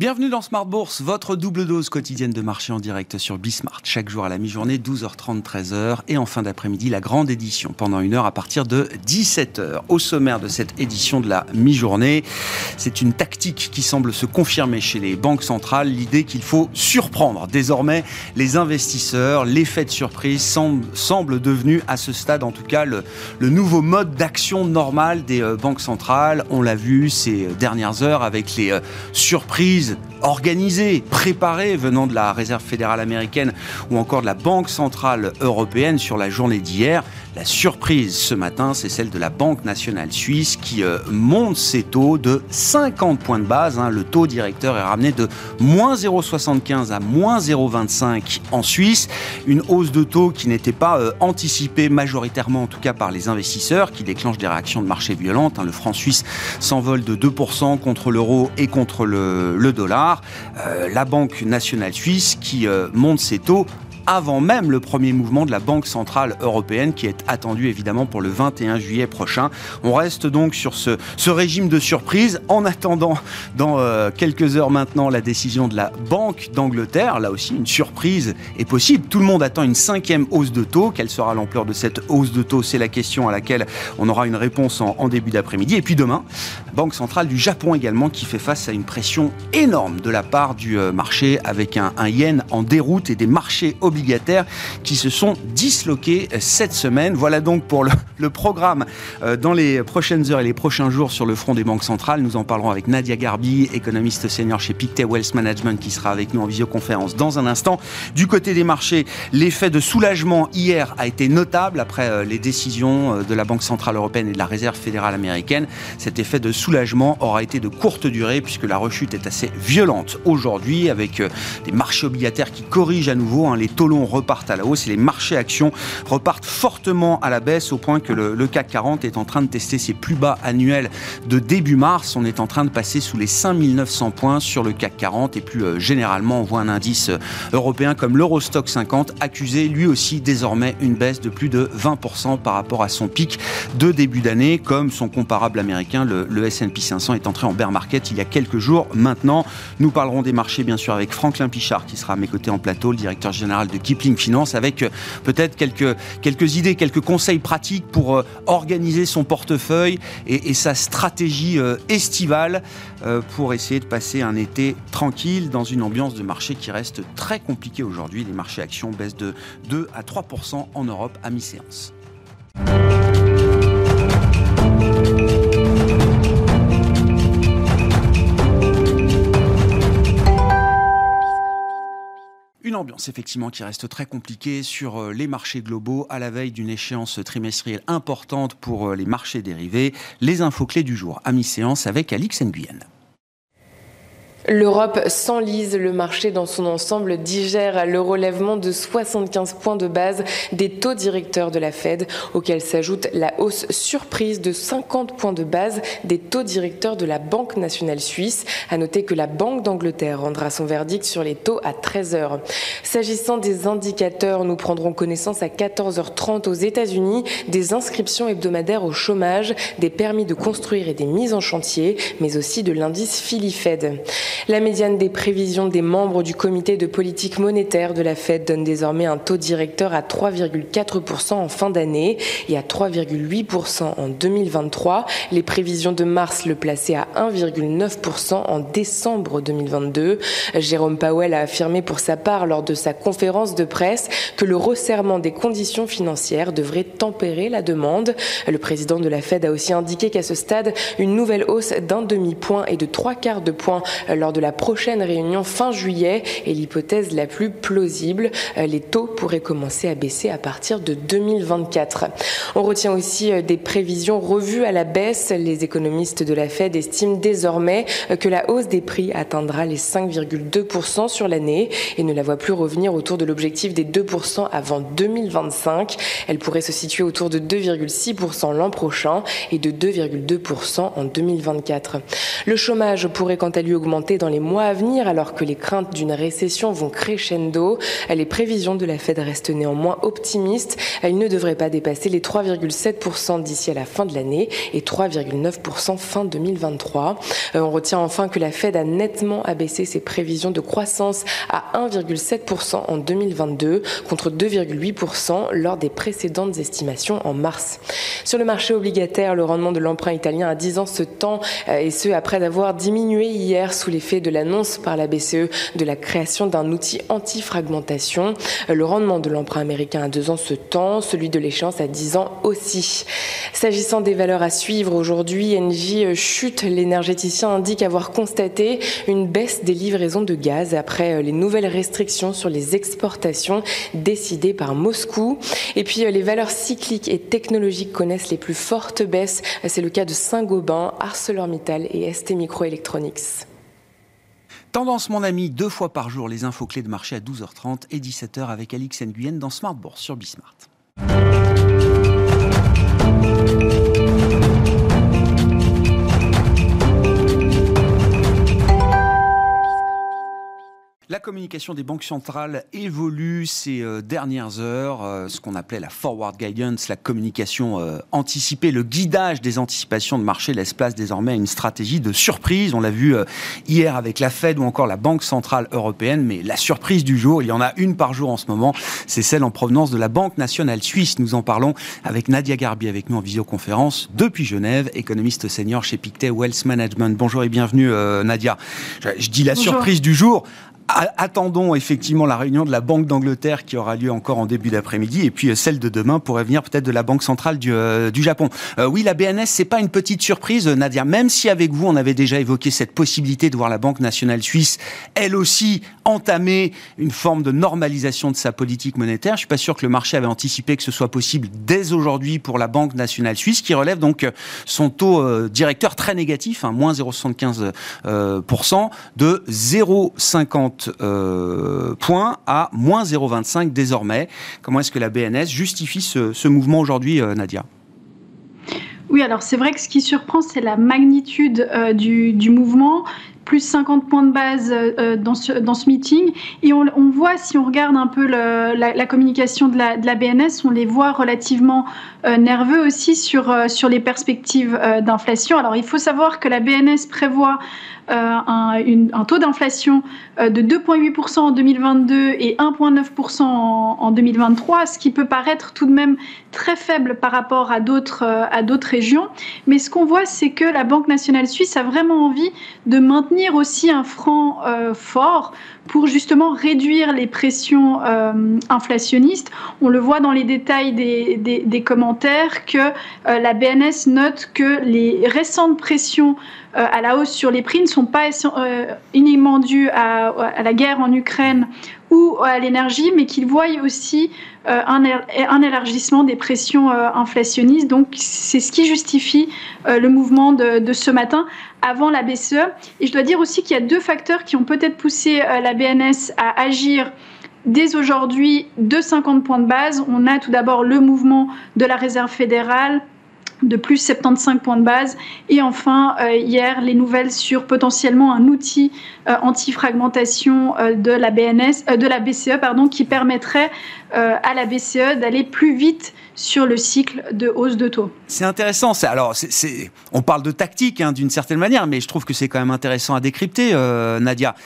Bienvenue dans Smart Bourse, votre double dose quotidienne de marché en direct sur Bismart. Chaque jour à la mi-journée, 12h30, 13h. Et en fin d'après-midi, la grande édition pendant une heure à partir de 17h. Au sommaire de cette édition de la mi-journée, c'est une tactique qui semble se confirmer chez les banques centrales. L'idée qu'il faut surprendre désormais les investisseurs. L'effet de surprise semble, devenu à ce stade en tout cas le, le nouveau mode d'action normal des euh, banques centrales. On l'a vu ces dernières heures avec les euh, surprises organisée, préparée venant de la Réserve fédérale américaine ou encore de la Banque centrale européenne sur la journée d'hier. La surprise ce matin, c'est celle de la Banque nationale suisse qui euh, monte ses taux de 50 points de base. Hein. Le taux directeur est ramené de moins 0,75 à moins 0,25 en Suisse. Une hausse de taux qui n'était pas euh, anticipée majoritairement, en tout cas par les investisseurs, qui déclenche des réactions de marché violentes. Hein. Le franc suisse s'envole de 2% contre l'euro et contre le, dollar. Euh, la Banque nationale suisse qui monte ses taux avant même le premier mouvement de la Banque Centrale Européenne qui est attendu évidemment pour le 21 juillet prochain. On reste donc sur ce, régime de surprise en attendant dans euh, quelques heures maintenant la décision de la Banque d'Angleterre. Là aussi, une surprise est possible. Tout le monde attend une cinquième hausse de taux. Quelle sera l'ampleur de cette hausse de taux? C'est la question à laquelle on aura une réponse en, début d'après-midi. Et puis demain, Banque centrale du Japon également qui fait face à une pression énorme de la part du euh, marché avec un, un yen en déroute et des marchés obligataires qui se sont disloqués euh, cette semaine. Voilà donc pour le, le programme euh, dans les prochaines heures et les prochains jours sur le front des banques centrales. Nous en parlerons avec Nadia Garbi, économiste senior chez Pictet Wealth Management qui sera avec nous en visioconférence dans un instant. Du côté des marchés, l'effet de soulagement hier a été notable après les décisions de la Banque centrale européenne et de la Réserve fédérale américaine. Cet effet de soulagement aura été de courte durée puisque la rechute est assez violente aujourd'hui avec euh, des marchés obligataires qui corrigent à nouveau. Hein. les taux longs repartent à la hausse et les marchés actions repartent fortement à la baisse au point que le, le, CAC 40 est en train de tester ses plus bas annuels de début mars. On est en train de passer sous les 5900 points sur le CAC 40 et plus euh, généralement on voit un indice euh, européen comme l'Eurostock 50 accusé lui aussi désormais une baisse de plus de 20% par rapport à son pic de début d'année comme son comparable américain le, le S&P 500 est entré en bear market il y a quelques jours. Maintenant, nous parlerons des marchés bien sûr avec Franklin Pichard qui sera à mes côtés en plateau, le directeur général de Kipling Finance, avec euh, peut-être quelques, quelques idées, quelques conseils pratiques pour euh, organiser son portefeuille et, et sa stratégie euh, estivale pour essayer de passer un été tranquille dans une ambiance de marché qui reste très compliquée aujourd'hui. Les marchés actions baissent de 2 à 3% en Europe à mi-séance. Une ambiance effectivement qui reste très compliquée sur euh, les marchés globaux à la veille d'une échéance trimestrielle importante pour euh, les marchés dérivés. Les infos clés du jour à mi-séance avec Alix Nguyen. L'Europe s'enlise, le marché dans son ensemble digère le relèvement de 75 points de base des taux directeurs de la Fed, auquel s'ajoute la hausse surprise de 50 points de base des taux directeurs de la Banque nationale suisse. À noter que la Banque d'Angleterre rendra son verdict sur les taux à 13 heures. S'agissant des indicateurs, nous prendrons connaissance à 14h30 aux États-Unis des inscriptions hebdomadaires au chômage, des permis de construire et des mises en chantier, mais aussi de l'indice Philly Fed. La médiane des prévisions des membres du comité de politique monétaire de la Fed donne désormais un taux directeur à 3,4% en fin d'année et à 3,8% en 2023. Les prévisions de mars le plaçaient à 1,9% en décembre 2022. Jérôme Powell a affirmé pour sa part lors de sa conférence de presse que le resserrement des conditions financières devrait tempérer la demande. Le président de la Fed a aussi indiqué qu'à ce stade, une nouvelle hausse d'un demi-point et de trois quarts de point lors de la prochaine réunion fin juillet est l'hypothèse la plus plausible. Euh, les taux pourraient commencer à baisser à partir de 2024. On retient aussi euh, des prévisions revues à la baisse. Les économistes de la Fed estiment désormais euh, que la hausse des prix atteindra les 5,2% sur l'année et ne la voit plus revenir autour de l'objectif des 2% avant 2025. Elle pourrait se situer autour de 2,6% l'an prochain et de 2,2% en 2024. Le chômage pourrait quant à lui augmenter dans les mois à venir alors que les craintes d'une récession vont crescendo. Les prévisions de la Fed restent néanmoins optimistes. Il ne devrait pas dépasser les 3,7% d'ici à la fin de l'année et 3,9% fin 2023. Euh, on retient enfin que la Fed a nettement abaissé ses prévisions de croissance à 1,7% en 2022 contre 2,8% lors des précédentes estimations en mars. Sur le marché obligataire, le rendement de l'emprunt italien à 10 ans se tend euh, et ce après avoir diminué hier sous l'effet de l'annonce par la BCE de la création d'un outil anti-fragmentation. Euh, le rendement de l'emprunt américain à 2 ans se tend, celui de l'échéance à 10 ans aussi. S'agissant des valeurs à suivre aujourd'hui, Engie euh, chute. L'énergéticien indique avoir constaté une baisse des livraisons de gaz après les nouvelles restrictions sur les exportations décidées par Moscou. Et puis les valeurs cycliques et technologiques connaissent les plus fortes baisses. C'est le cas de Saint-Gobain, ArcelorMittal et ST Microelectronics. Tendance, mon ami, deux fois par jour, les infos clés de marché à 12h30 et 17h avec Alix Nguyen dans Smart Bourse sur Bismart. Communication des banques centrales évolue ces euh, dernières heures, euh, ce qu'on appelait la forward guidance, la communication euh, anticipée, le guidage des anticipations de marché laisse place désormais à une stratégie de surprise. On l'a vu hier avec la Fed ou encore la Banque centrale européenne, mais la surprise du jour, il y en a une par jour en ce moment, c'est celle en provenance de la Banque nationale suisse. Nous en parlons avec Nadia Garbi avec nous en visioconférence depuis Genève, économiste senior chez Pictet Wealth Management. Bonjour et bienvenue Nadia. Je, dis la surprise du jour attendons effectivement la réunion de la Banque d'Angleterre qui aura lieu encore en début d'après-midi et puis euh, celle de demain pourrait venir peut-être de la Banque centrale du, euh, du Japon. Euh, oui, la BNS, c'est pas une petite surprise, Nadia. Même si avec vous, on avait déjà évoqué cette possibilité de voir la Banque nationale suisse, elle aussi, entamer une forme de normalisation de sa politique monétaire. Je suis pas sûr que le marché avait anticipé que ce soit possible dès aujourd'hui pour la Banque nationale suisse, qui relève donc son taux directeur très négatif, hein, moins 0,75% de 0,50 euh, points à moins 0,25 désormais. Comment est-ce que la BNS justifie ce, mouvement aujourd'hui, euh, Nadia? Oui, alors c'est vrai que ce qui surprend, c'est la magnitude euh, du, mouvement plus 50 points de base dans, ce, dans ce meeting. Et on, voit, si on regarde un peu la, communication de la, BNS, on les voit relativement nerveux aussi sur, sur les perspectives d'inflation. Alors il faut savoir que la BNS prévoit euh, un, taux d'inflation euh, de 2,8% en 2022 et 1,9% en, 2023, ce qui peut paraître tout de même très faible par rapport à d'autres euh, à d'autres régions. Mais ce qu'on voit, c'est que la Banque nationale suisse a vraiment envie de maintenir aussi un franc fort pour justement réduire les pressions inflationnistes. On le voit dans les détails des, commentaires que la BNS note que les récentes pressions euh, à la hausse sur les prix ne sont pas euh, uniquement dues à, la guerre en Ukraine ou à l'énergie, mais qu'ils voient aussi euh, un, élargissement des pressions inflationnistes. Donc c'est ce qui justifie le mouvement de, ce matin avant la BCE. Et je dois dire aussi qu'il y a deux facteurs qui ont peut-être poussé la BNS à agir dès aujourd'hui de 50 points de base. On a tout d'abord le mouvement de la Réserve fédérale de plus 75 points de base. Et enfin, euh, hier, les nouvelles sur potentiellement un outil euh, anti-fragmentation euh, de la BNS, de la BCE, pardon, qui permettrait à la BCE d'aller plus vite sur le cycle de hausse de taux. C'est intéressant. Alors, c'est, on parle de tactique hein, d'une certaine manière, mais je trouve que c'est quand même intéressant à décrypter, Nadia.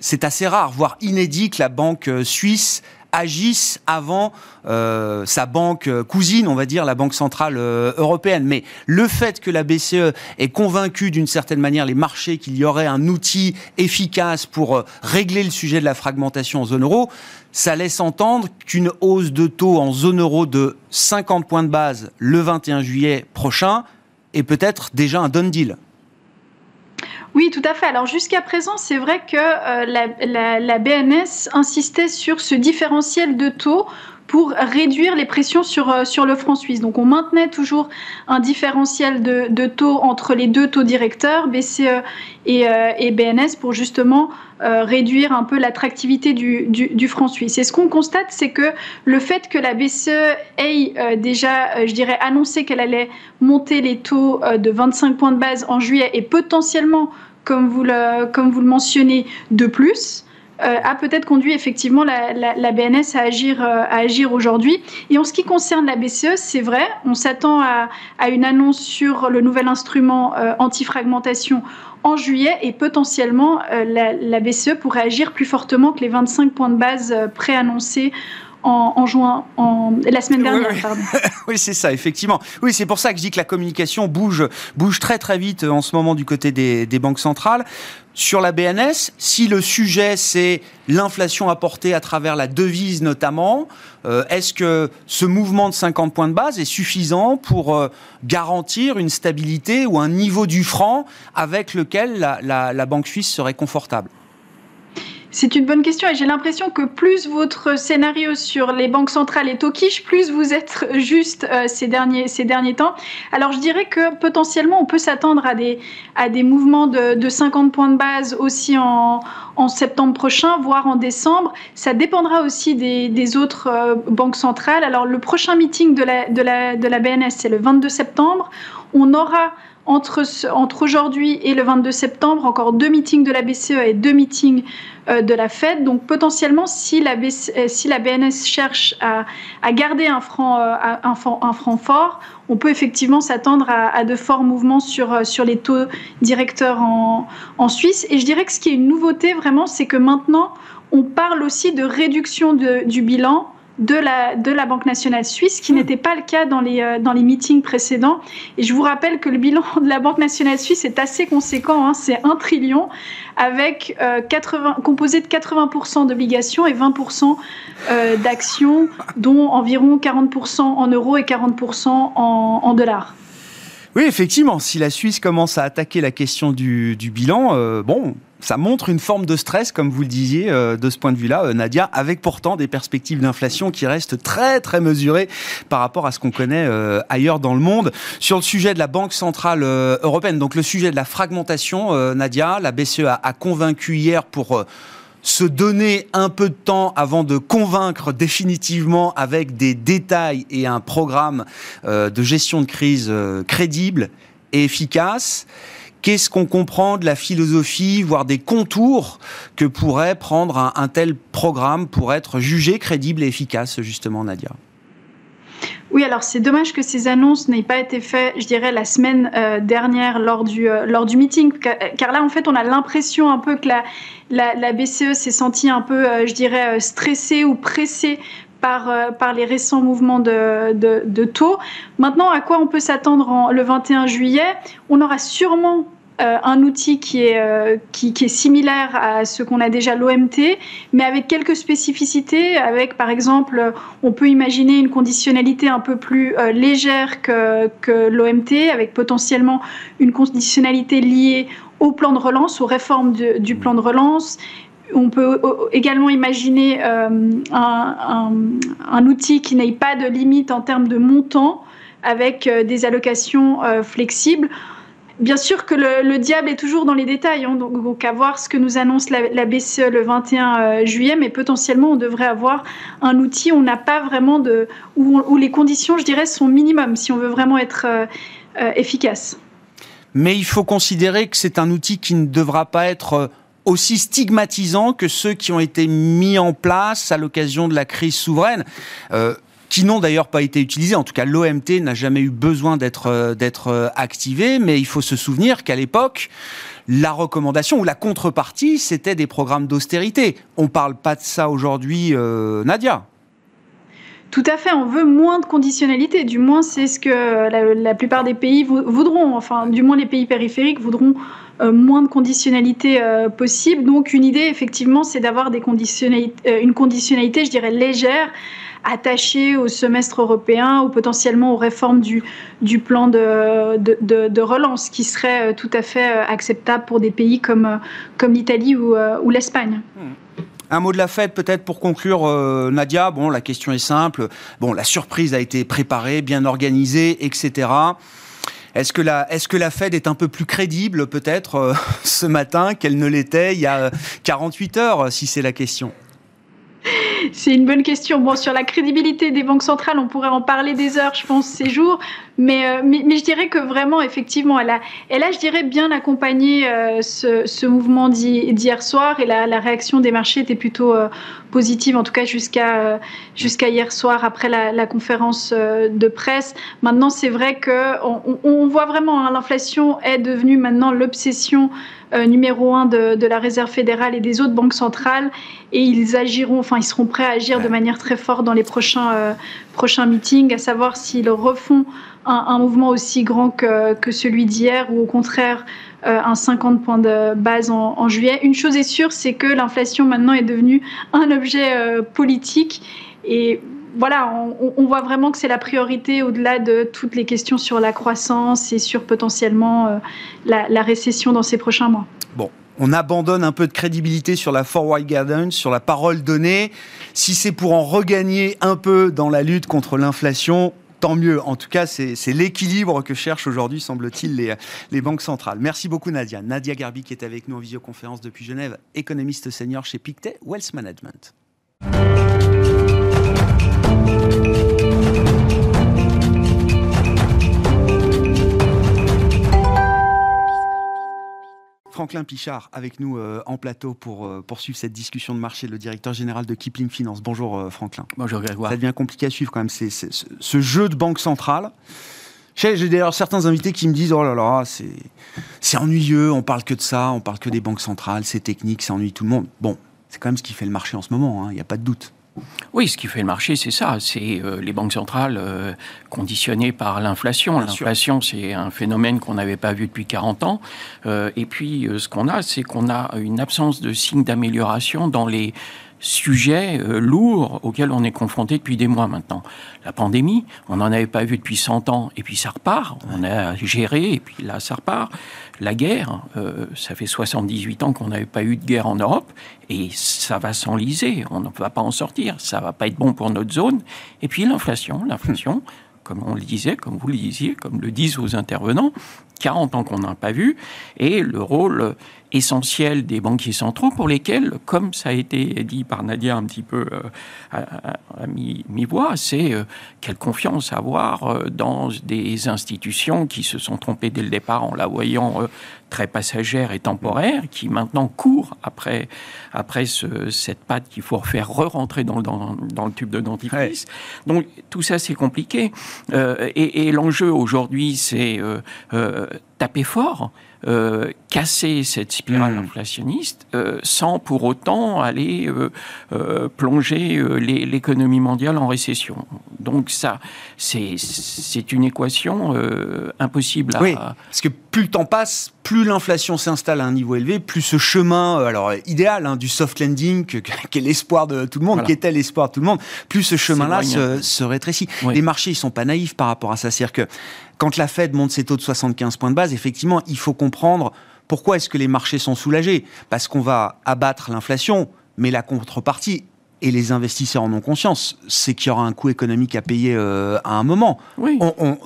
c'est assez rare, voire inédit, que la banque suisse agisse avant euh, sa banque cousine, on va dire, la Banque centrale euh, européenne. Mais le fait que la BCE ait convaincu d'une certaine manière les marchés qu'il y aurait un outil efficace pour euh, régler le sujet de la fragmentation en zone euro, ça laisse entendre qu'une hausse de taux en zone euro de 50 points de base le 21 juillet prochain est peut-être déjà un done deal. Oui, tout à fait. Alors jusqu'à présent, c'est vrai que euh, la, BNS insistait sur ce différentiel de taux pour réduire les pressions sur, euh, le franc suisse. Donc on maintenait toujours un différentiel de, taux entre les deux taux directeurs, BCE et, euh, et BNS, pour justement réduire un peu l'attractivité du, du, franc suisse. Et ce qu'on constate, c'est que le fait que la BCE ait déjà, je dirais, annoncé qu'elle allait monter les taux de 25 points de base en juillet et potentiellement comme vous le, comme vous le mentionnez, de plus. Euh, a peut-être conduit effectivement la, BNS à agir, euh, à agir aujourd'hui. Et en ce qui concerne la BCE, c'est vrai, on s'attend à, une annonce sur le nouvel instrument euh, anti-fragmentation en juillet et potentiellement la, BCE pourrait agir plus fortement que les 25 points de base préannoncés en, juin, en, la semaine dernière. Oui, c'est ça, effectivement. Oui, c'est pour ça que je dis que la communication bouge, bouge très très vite en ce moment du côté des, des banques centrales. Sur la BNS, si le sujet c'est l'inflation apportée à travers la devise notamment, euh, est-ce que ce mouvement de 50 points de base est suffisant pour euh, garantir une stabilité ou un niveau du franc avec lequel la Banque suisse serait confortable? C'est une bonne question et j'ai l'impression que plus votre scénario sur les banques centrales est au quiche, plus vous êtes juste euh, ces, derniers, ces derniers temps. Alors je dirais que potentiellement on peut s'attendre à des, à des mouvements de, de 50 points de base aussi en, en, septembre prochain, voire en décembre. Ça dépendra aussi des, des autres euh, banques centrales. Alors le prochain meeting de la, de la, de la BNS, c'est le 22 septembre. On aura entre, aujourd'hui et le 22 septembre, encore deux meetings de la BCE et deux meetings euh, de la Fed. Donc potentiellement, si la, euh, si la BNS cherche à, garder un franc, euh, un, franc fort, on peut effectivement s'attendre à, de forts mouvements sur, les taux directeurs en, Suisse. Et je dirais que ce qui est une nouveauté vraiment, c'est que maintenant, on parle aussi de réduction du bilan de la, de la Banque nationale suisse, qui hmm. n'était pas le cas dans les, euh, dans les meetings précédents. Et je vous rappelle que le bilan de la Banque nationale suisse est assez conséquent, hein. c'est un trillion, avec 80, euh, composé de 80% d'obligations et 20% euh, d'actions, dont environ 40% en euros et 40% en, en dollars. Oui, effectivement, si la Suisse commence à attaquer la question du, bilan, euh, bon, ça montre une forme de stress, comme vous le disiez, euh, de ce point de vue-là, euh, Nadia, avec pourtant des perspectives d'inflation qui restent très très mesurées par rapport à ce qu'on connaît ailleurs dans le monde. Sur le sujet de la Banque centrale européenne, donc le sujet de la fragmentation, Nadia, la BCE a convaincu hier pour se donner un peu de temps avant de convaincre définitivement avec des détails et un programme euh, de gestion de crise euh, crédible et efficace. Qu'est-ce qu'on comprend de la philosophie, voire des contours que pourrait prendre un tel programme pour être jugé crédible et efficace, justement, Nadia? Oui, alors c'est dommage que ces annonces n'aient pas été faites, je dirais, la semaine euh, dernière lors du, euh, lors du meeting, car, là, en fait, on a l'impression un peu que la, BCE s'est sentie un peu, euh, je dirais, stressée ou pressée par, par les récents mouvements de, de, de, taux. Maintenant, à quoi on peut s'attendre le 21 juillet? On aura sûrement euh, un outil qui est, euh, qui, est similaire à ce qu'on a déjà l'OMT, mais avec quelques spécificités. Avec, par exemple, on peut imaginer une conditionnalité un peu plus euh, légère que, l'OMT, avec potentiellement une conditionnalité liée au plan de relance, aux réformes du plan de relance, on peut également imaginer un, outil qui n'ait pas de limite en termes de montant avec des allocations flexibles. Bien sûr que le, diable est toujours dans les détails, hein, donc, à voir ce que nous annonce la, BCE le 21 euh, juillet, mais potentiellement on devrait avoir un outil où on n'a pas vraiment de, les conditions, je dirais, sont minimum si on veut vraiment être euh, euh, efficace. Mais il faut considérer que c'est un outil qui ne devra pas être aussi stigmatisant que ceux qui ont été mis en place à l'occasion de la crise souveraine qui n'ont d'ailleurs pas été utilisés. En tout cas, l'OMT n'a jamais eu besoin d'être euh, euh, activé, mais il faut se souvenir qu'à l'époque, la recommandation ou la contrepartie, c'était des programmes d'austérité. On ne parle pas de ça aujourd'hui, euh, Nadia. Tout à fait, on veut moins de conditionnalité. Du moins, c'est ce que la, plupart des pays voudront. Enfin, du moins, les pays périphériques voudront moins de conditionnalité possible. Donc, une idée, effectivement, c'est d'avoir une conditionnalité, je dirais, légère attachés au semestre européen ou potentiellement aux réformes du, plan de, relance qui serait euh, tout à fait euh, acceptable pour des pays comme, euh, l'Italie ou, l'Espagne. Hmm. Un mot de la fête peut-être pour conclure, Nadia. Bon, la question est simple. Bon, la surprise a été préparée, bien organisée, etc. Est-ce que la Fed est un peu plus crédible peut-être ce matin qu'elle ne l'était il y a 48 heures, si c'est la question? C'est une bonne question. Bon, sur la crédibilité des banques centrales, on pourrait en parler des heures, je pense, ces jours. Mais, euh, mais, mais, je dirais que vraiment, effectivement, elle a, elle a je dirais, bien accompagné euh, ce, ce, mouvement d'hier soir et la, la, réaction des marchés était plutôt euh, positive, en tout cas jusqu'à jusqu'à hier soir après la, la conférence de presse. Maintenant, c'est vrai qu'on on, voit vraiment hein, l'inflation est devenue maintenant l'obsession numéro un de, de, la Réserve fédérale et des autres banques centrales et ils agiront, enfin ils seront prêts à agir de manière très forte dans les prochains, prochains meetings, à savoir s'ils refont un, mouvement aussi grand que, que celui d'hier ou au contraire euh, un 50 points de base en, juillet. Une chose est sûre, c'est que l'inflation maintenant est devenue un objet euh, politique et voilà, on, voit vraiment que c'est la priorité au-delà de toutes les questions sur la croissance et sur potentiellement euh, la, la récession dans ces prochains mois. Bon, on abandonne un peu de crédibilité sur la forward guidance, sur la parole donnée. Si c'est pour en regagner un peu dans la lutte contre l'inflation, tant mieux. En tout cas, c'est l'équilibre que cherchent aujourd'hui, semble-t-il, les, banques centrales. Merci beaucoup, Nadia. Nadia Garbi, qui est avec nous en visioconférence depuis Genève, économiste senior chez Pictet Wealth Management. Franklin Pichard avec nous euh, en plateau pour euh, poursuivre cette discussion de marché, le directeur général de Kipling Finance. Bonjour euh, Franklin. Bonjour Grégoire. Ça devient compliqué à suivre quand même, c'est, ce jeu de banque centrale. J'ai d'ailleurs certains invités qui me disent Oh là là, c'est ennuyeux, on parle que de ça, on parle que des banques centrales, c'est technique, ça ennuie tout le monde. Bon, c'est quand même ce qui fait le marché en ce moment, hein, il n'y a pas de doute. Oui, ce qui fait le marché, c'est ça. C'est euh, les banques centrales euh, conditionnées par l'inflation. L'inflation, c'est un phénomène qu'on n'avait pas vu depuis 40 ans. Euh, et puis, ce qu'on a, c'est qu'on a une absence de signes d'amélioration dans les sujet euh, lourd auquel on est confronté depuis des mois maintenant. La pandémie, on n'en avait pas vu depuis 100 ans, et puis ça repart. On a géré, et puis là, ça repart. La guerre, euh, ça fait 78 ans qu'on n'avait pas eu de guerre en Europe, et ça va s'enliser. On ne va pas en sortir. Ça va pas être bon pour notre zone. Et puis l'inflation, l'inflation. comme on le disait, comme vous le disiez, comme le disent vos intervenants, 40 ans qu'on n'a pas vu, et le rôle essentiel des banquiers centraux pour lesquels, comme ça a été dit par Nadia un petit peu euh, à, mi-voix, c'est euh, quelle confiance avoir euh, dans des institutions qui se sont trompées dès le départ en la voyant très passagère et temporaire, qui maintenant court après, après ce, cette patte qu'il faut refaire re-rentrer dans, dans, dans, le tube de dentifrice. Donc tout ça, c'est compliqué. et, et l'enjeu aujourd'hui, c'est taper fort, euh, casser cette spirale hmm. inflationniste euh, sans pour autant aller euh, plonger l'économie mondiale en récession. Donc ça, c'est une équation impossible à... Oui, parce que plus le temps passe, plus l'inflation s'installe à un niveau élevé, plus ce chemin, alors idéal, hein, du soft landing, qui est l'espoir de tout le monde, qui était l'espoir de tout le monde, plus ce chemin-là se, se, rétrécit. Les marchés, ils sont pas naïfs par rapport à ça. C'est-à-dire que quand la Fed monte ses taux de 75 points de base, effectivement, il faut comprendre pourquoi est-ce que les marchés sont soulagés. Parce qu'on va abattre l'inflation, mais la contrepartie, et les investisseurs en ont conscience, c'est qu'il y aura un coût économique à payer euh, à un moment. Oui. On, on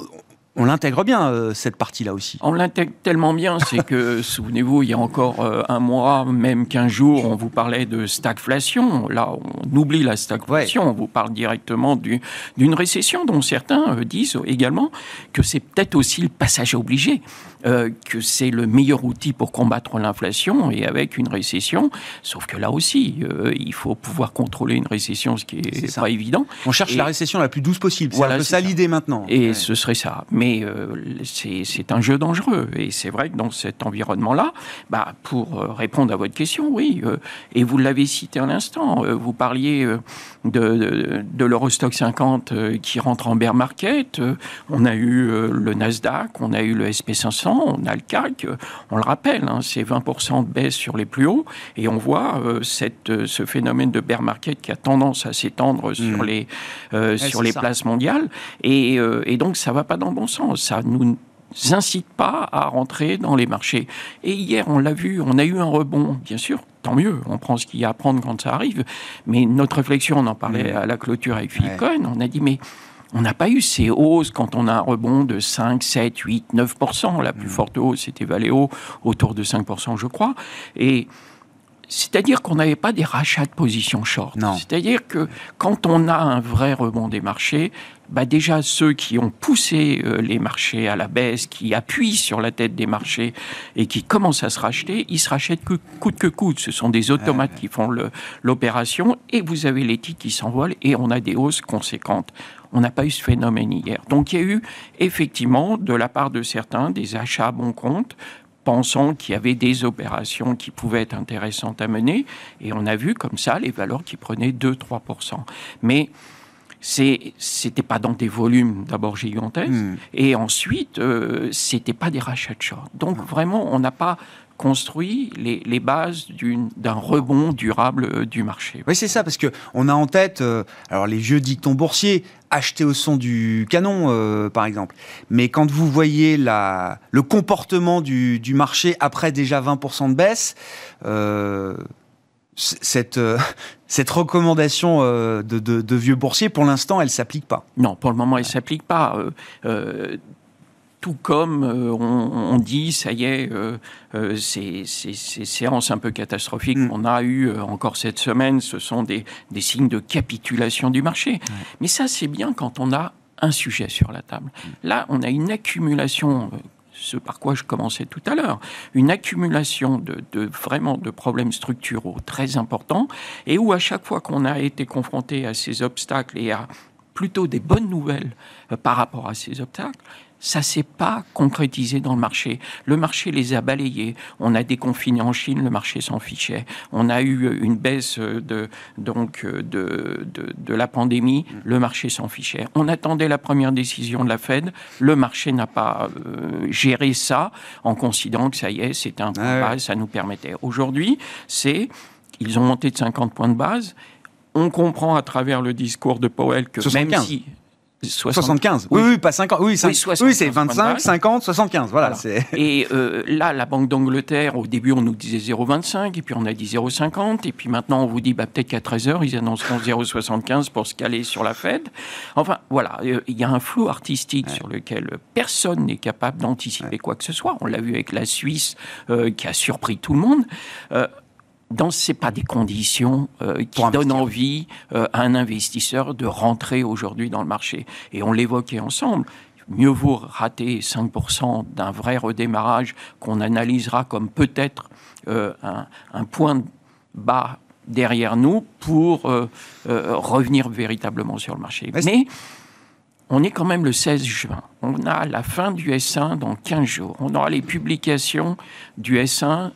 l'intègre bien, euh, cette partie-là aussi. On l'intègre tellement bien, c'est que, souvenez-vous, il y a encore euh, un mois, même qu'un jour, on vous parlait de stagflation. Là, on oublie la stagflation, on vous parle directement d'une récession dont certains euh, disent également que c'est peut-être aussi le passage obligé. Que c'est le meilleur outil pour combattre l'inflation et avec une récession. Sauf que là aussi, il faut pouvoir contrôler une récession, ce qui est, pas évident. On cherche la récession la plus douce possible. C'est un peu ça, l'idée maintenant. Et ce serait ça. Mais euh, c'est un jeu dangereux. Et c'est vrai que dans cet environnement-là, bah, pour répondre à votre question, oui. et vous l'avez cité un instant. vous parliez de, de, l'Eurostock 50 qui rentre en bear market. on a eu le Nasdaq, on a eu le SP500 on a le CAC, on le rappelle, hein, c'est 20% de baisse sur les plus hauts, et on voit euh, cette, euh, ce phénomène de bear market qui a tendance à s'étendre sur mmh. les, euh, sur les places mondiales, et, et, donc ça va pas dans le bon sens. Ça nous incite pas à rentrer dans les marchés. Et hier, on l'a vu, on a eu un rebond, bien sûr, tant mieux, on prend ce qu'il y a à prendre quand ça arrive, mais notre réflexion, on en parlait mmh. à la clôture avec Philippe Cohen, on a dit, mais on n'a pas eu ces hausses quand on a un rebond de 5, 7, 8, 9% La plus mm. forte hausse, c'était Valeo, autour de 5% je crois. Et c'est-à-dire qu'on n'avait pas des rachats de position short. C'est-à-dire que quand on a un vrai rebond des marchés, bah déjà ceux qui ont poussé euh, les marchés à la baisse, qui appuient sur la tête des marchés et qui commencent à se racheter, ils se rachètent coûte que coûte. Ce sont des automates qui font l'opération et vous avez les titres qui s'envolent et on a des hausses conséquentes. On n'a pas eu ce phénomène hier. Donc il y a eu effectivement de la part de certains des achats à bon compte pensant qu'il y avait des opérations qui pouvaient être intéressantes à mener. Et on a vu comme ça les valeurs qui prenaient 2-3%. Mais c'était pas dans des volumes d'abord gigantesques hmm. et ensuite euh, c'était pas des rachats de short. Donc vraiment on n'a pas construit les, bases d'un rebond durable euh, du marché. Oui, c'est ça, parce que on a en tête, euh, alors les vieux dictons boursiers, acheter au son du canon, euh, par exemple. Mais quand vous voyez la, le comportement du, marché après déjà 20% de baisse, cette, cette recommandation de, vieux boursiers, pour l'instant, elle s'applique pas. Non, pour le moment, elle s'applique pas tout comme euh, on, dit, ça y est, euh, euh, ces, séances un peu catastrophiques mm. qu'on a eues encore cette semaine, ce sont des, signes de capitulation du marché. Mais ça, c'est bien quand on a un sujet sur la table. Mm. Là, on a une accumulation ce par quoi je commençais tout à l'heure, une accumulation de, vraiment de problèmes structuraux très importants, et où à chaque fois qu'on a été confronté à ces obstacles et à plutôt des bonnes nouvelles par rapport à ces obstacles, ça s'est pas concrétisé dans le marché. Le marché les a balayés. On a déconfiné en Chine, le marché s'en fichait. On a eu une baisse de, donc, de, de, la pandémie, le marché s'en fichait. On attendait la première décision de la Fed. Le marché n'a pas euh, géré ça en considérant que ça y est, c'était un point de base, ça nous permettait. Aujourd'hui, c'est, ils ont monté de 50 points de base. On comprend à travers le discours de Powell que même si 75. Oui, oui, pas 50. Oui, oui c'est 25, 50, 75. Voilà. Et euh, là, la Banque d'Angleterre, au début, on nous disait 0,25, et puis on a dit 0,50, et puis maintenant, on vous dit bah, peut-être qu'à 13 heures, ils annonceront 0,75 pour se caler sur la Fed. Enfin, voilà, euh, il y a un flou artistique sur lequel personne n'est capable d'anticiper quoi que ce soit. On l'a vu avec la Suisse, euh, qui a surpris tout le monde dans c'est pas des conditions euh, qui donnent envie euh, à un investisseur de rentrer aujourd'hui dans le marché. Et on l'évoquait ensemble. Mieux vaut rater 5% d'un vrai redémarrage qu'on analysera comme peut-être euh, un, point bas derrière nous pour revenir véritablement sur le marché. Mais on est quand même le 16 juin. On a la fin du S1 dans 15 jours. On aura les publications du S1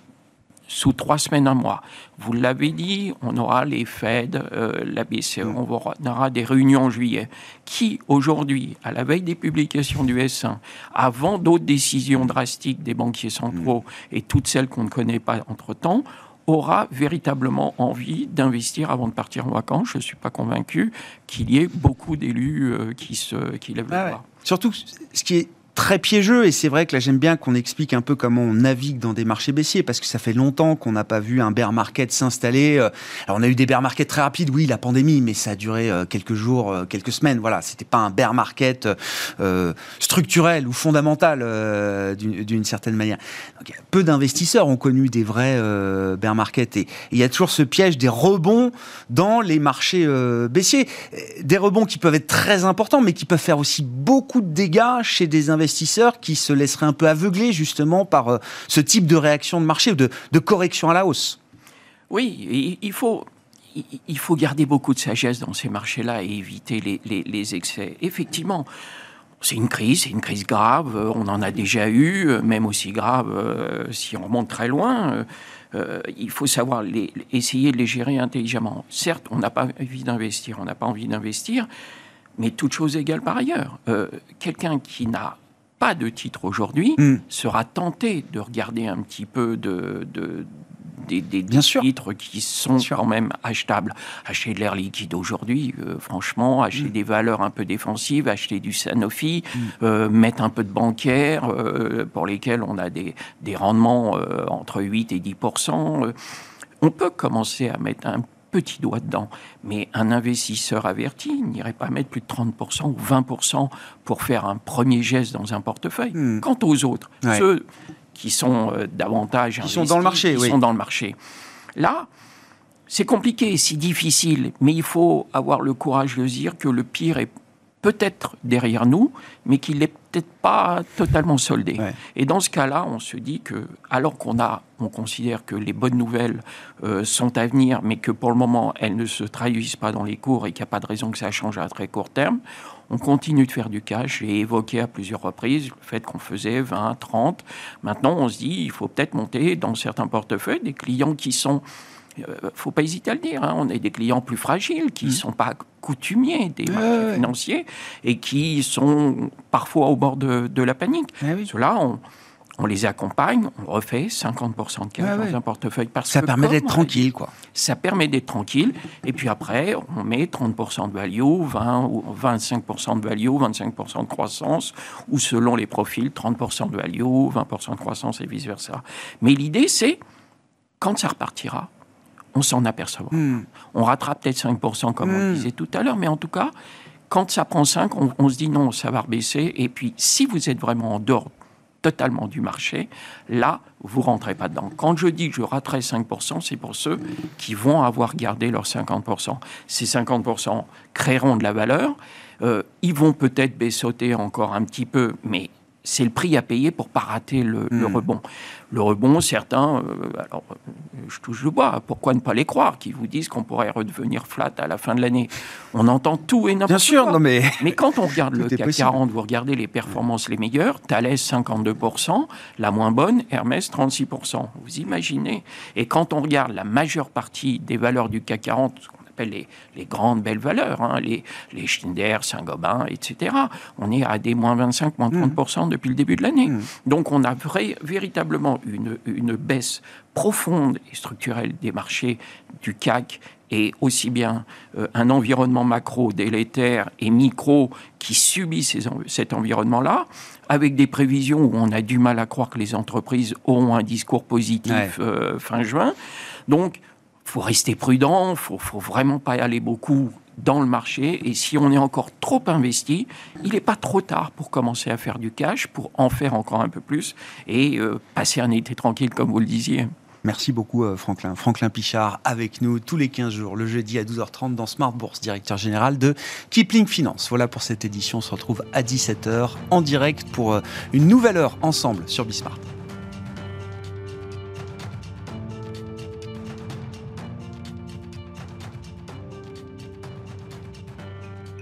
sous trois semaines, un mois. Vous l'avez dit, on aura les Fed, euh, la BCE, mm. on aura des réunions en juillet. Qui, aujourd'hui, à la veille des publications du S1, avant d'autres décisions drastiques des banquiers centraux mm. et toutes celles qu'on ne connaît pas entre-temps, aura véritablement envie d'investir avant de partir en vacances? Je ne suis pas convaincu qu'il y ait beaucoup d'élus euh, qui, se, qui lèvent ah Surtout, ce qui est très piégeux et c'est vrai que là j'aime bien qu'on explique un peu comment on navigue dans des marchés baissiers parce que ça fait longtemps qu'on n'a pas vu un bear market s'installer. Euh, alors on a eu des bear markets très rapides, oui, la pandémie, mais ça a duré euh, quelques jours, euh, quelques semaines. Voilà, c'était pas un bear market structurel ou fondamental d'une certaine manière. Peu d'investisseurs ont connu des vrais bear markets et il y a toujours ce piège des rebonds dans les marchés baissiers, des rebonds qui peuvent être très importants mais qui peuvent faire aussi beaucoup de dégâts chez des investisseurs investisseurs qui se laisseraient un peu aveugler justement par euh, ce type de réaction de marché ou de, correction à la hausse? Oui, il faut, il faut garder beaucoup de sagesse dans ces marchés-là et éviter les, excès. Effectivement, c'est une crise, c'est une crise grave, on en a déjà eu, même aussi grave euh, si on remonte très loin. Euh, il faut savoir les, essayer de les gérer intelligemment. Certes, on n'a pas envie d'investir, on n'a pas envie d'investir, mais toute chose égale par ailleurs. Quelqu'un qui n'a pas de titre aujourd'hui hmm. sera tenté de regarder un petit peu de, des, titres qui sont quand même achetables. Acheter de l'air liquide aujourd'hui, euh, franchement, acheter hmm. des valeurs un peu défensives, acheter du Sanofi, hmm. euh, mettre un peu de bancaire euh, pour lesquels on a des, des rendements entre 8 et 10 on peut commencer à mettre un petit doigt dedans. Mais un investisseur averti n'irait pas mettre plus de 30% ou 20% pour faire un premier geste dans un portefeuille. Hmm. Quant aux autres, ceux qui sont euh, davantage qui sont dans le marché, qui sont dans le marché. Là, c'est compliqué, c'est difficile, mais il faut avoir le courage de dire que le pire est peut-être derrière nous, mais qu'il n'est peut-être pas totalement soldé. Et dans ce cas-là, on se dit que, alors qu'on a, on considère que les bonnes nouvelles euh, sont à venir, mais que pour le moment elles ne se traduisent pas dans les cours et qu'il n'y a pas de raison que ça change à très court terme, on continue de faire du cash. J'ai évoqué à plusieurs reprises le fait qu'on faisait 20, 30. Maintenant, on se dit, il faut peut-être monter dans certains portefeuilles des clients qui sont faut pas hésiter à le dire, hein, on a des clients plus fragiles qui ne mmh. sont pas coutumiers des marchés financiers et qui sont parfois au bord de, la panique. Eh Cela, on, on les accompagne, on refait 50% de cash dans un portefeuille. Parce ça permet d'être tranquille, quoi. Ça permet d'être tranquille. Et puis après, on met 30% de value, 20 ou 25% de value, 25% de croissance, ou selon les profils, 30% de value, 20% de croissance et vice-versa. Mais l'idée, c'est, quand ça repartira, on s'en apercevra. Hmm. On rattrape peut-être 5%, comme on hmm. disait tout à l'heure, mais en tout cas, quand ça prend 5, on, se dit non, ça va rebaisser. Et puis, si vous êtes vraiment en dehors totalement du marché, là, vous rentrez pas dedans. Quand je dis que je raterai 5%, c'est pour ceux qui vont avoir gardé leurs 50%. Ces 50% créeront de la valeur. Euh, ils vont peut-être baisser encore un petit peu, mais c'est le prix à payer pour pas rater le, hmm. rebond. Le rebond, certains, euh, alors euh, je touche le bois, pourquoi ne pas les croire, qui vous disent qu'on pourrait redevenir flat à la fin de l'année? On entend tout et n'importe quoi. Bien sûr, non mais... mais quand on regarde le CAC 40, vous regardez les performances les meilleures, Thales 52%, la moins bonne, Hermès 36%. Vous imaginez? Et quand on regarde la majeure partie des valeurs du CAC 40, les, grandes belles valeurs, hein, les, les Schneider, Saint-Gobain, etc. On est à des moins 25, moins 30% mmh. depuis le début de l'année. Mmh. Donc on a véritablement une, une baisse profonde et structurelle des marchés du CAC et aussi bien euh, un environnement macro délétère et micro qui subit cet environnement-là, avec des prévisions où on a du mal à croire que les entreprises auront un discours positif euh, fin juin. Donc, faut rester prudent, faut, faut vraiment pas y aller beaucoup dans le marché. Et si on est encore trop investi, il n'est pas trop tard pour commencer à faire du cash, pour en faire encore un peu plus et euh, passer un été tranquille, comme vous le disiez. Merci beaucoup euh, Franklin. Franklin Pichard avec nous tous les 15 jours, le jeudi à 12h30 dans Smart Bourse, directeur général de Kipling Finance. Voilà pour cette édition, on se retrouve à 17h en direct pour euh, une nouvelle heure ensemble sur Bismart.